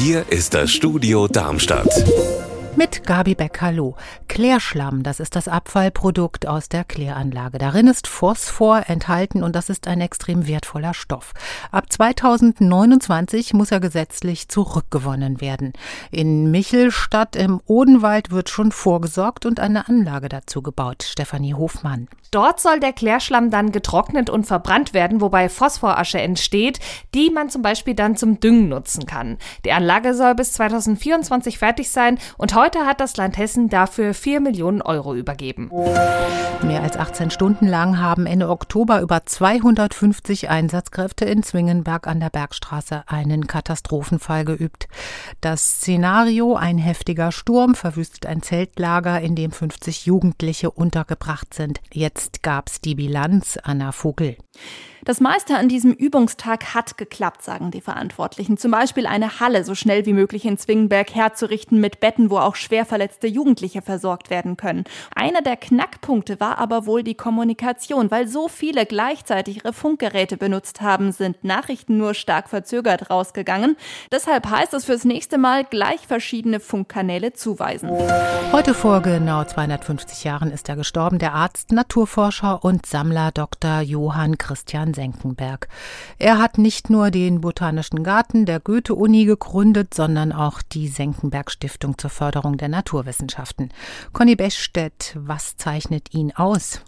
Hier ist das Studio Darmstadt. Mit Gabi Beck, hallo. Klärschlamm, das ist das Abfallprodukt aus der Kläranlage. Darin ist Phosphor enthalten und das ist ein extrem wertvoller Stoff. Ab 2029 muss er gesetzlich zurückgewonnen werden. In Michelstadt im Odenwald wird schon vorgesorgt und eine Anlage dazu gebaut. Stefanie Hofmann. Dort soll der Klärschlamm dann getrocknet und verbrannt werden, wobei Phosphorasche entsteht, die man zum Beispiel dann zum Düngen nutzen kann. Die Anlage soll bis 2024 fertig sein und heute hat das Land Hessen dafür 4 Millionen Euro übergeben. Mehr als 18 Stunden lang haben Ende Oktober über 250 Einsatzkräfte in Zwingenberg an der Bergstraße einen Katastrophenfall geübt. Das Szenario, ein heftiger Sturm, verwüstet ein Zeltlager, in dem 50 Jugendliche untergebracht sind. Jetzt gab's die Bilanz, Anna Vogel. Das meiste an diesem Übungstag hat geklappt, sagen die Verantwortlichen. Zum Beispiel eine Halle so schnell wie möglich in Zwingenberg herzurichten mit Betten, wo auch schwer verletzte Jugendliche versorgt werden können. Einer der Knackpunkte war aber wohl die Kommunikation, weil so viele gleichzeitig ihre Funkgeräte benutzt haben, sind Nachrichten nur stark verzögert rausgegangen. Deshalb heißt es fürs nächste Mal gleich verschiedene Funkkanäle zuweisen. Heute vor genau 250 Jahren ist er gestorben, der Arzt, Naturforscher und Sammler Dr. Johann Christian Senckenberg. Er hat nicht nur den Botanischen Garten der Goethe-Uni gegründet, sondern auch die Senckenberg Stiftung zur Förderung der Naturwissenschaften. Conny Bechstedt, was zeichnet ihn aus?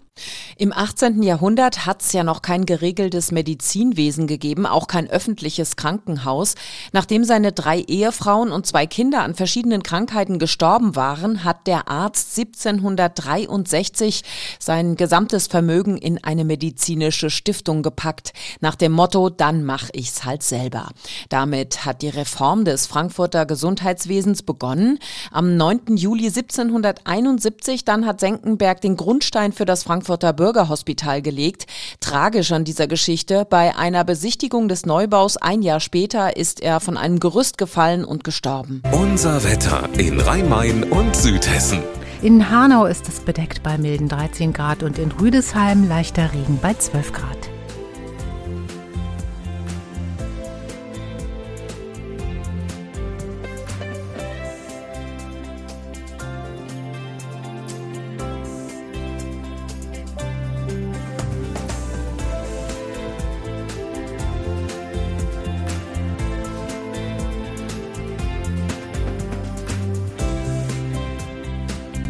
Im 18. Jahrhundert hat es ja noch kein geregeltes Medizinwesen gegeben, auch kein öffentliches Krankenhaus. Nachdem seine drei Ehefrauen und zwei Kinder an verschiedenen Krankheiten gestorben waren, hat der Arzt 1763 sein gesamtes Vermögen in eine medizinische Stiftung gepackt, nach dem Motto, dann mach ich's halt selber. Damit hat die Reform des Frankfurter Gesundheitswesens begonnen. Am 9. Juli 1771 dann hat Senckenberg den Grundstein für das Frankfurter Frankfurter Bürgerhospital gelegt. Tragisch an dieser Geschichte, bei einer Besichtigung des Neubaus ein Jahr später ist er von einem Gerüst gefallen und gestorben. Unser Wetter in Rhein-Main und Südhessen. In Hanau ist es bedeckt bei milden 13 Grad und in Rüdesheim leichter Regen bei 12 Grad.